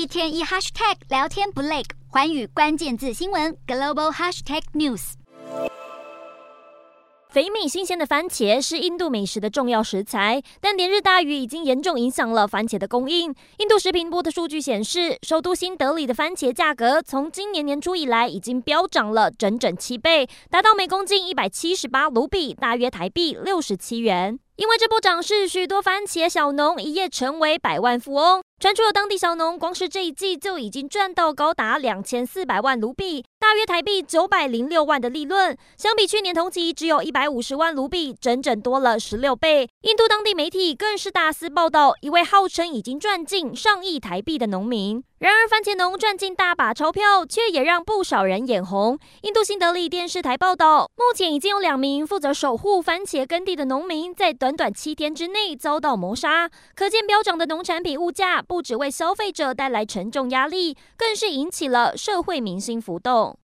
一天一 hashtag 聊天不累，环宇关键字新闻 global hashtag news。肥美新鲜的番茄是印度美食的重要食材，但连日大雨已经严重影响了番茄的供应。印度食品部的数据显示，首都新德里的番茄价格从今年年初以来已经飙涨了整整七倍，达到每公斤一百七十八卢比，大约台币六十七元。因为这波涨势，许多番茄小农一夜成为百万富翁。传出有当地小农光是这一季就已经赚到高达两千四百万卢比，大约台币九百零六万的利润，相比去年同期只有一百五十万卢比，整整多了十六倍。印度当地媒体更是大肆报道一位号称已经赚进上亿台币的农民。然而，番茄农赚进大把钞票，却也让不少人眼红。印度新德里电视台报道，目前已经有两名负责守护番茄耕地的农民，在短短七天之内遭到谋杀。可见，飙涨的农产品物价不只为消费者带来沉重压力，更是引起了社会民心浮动。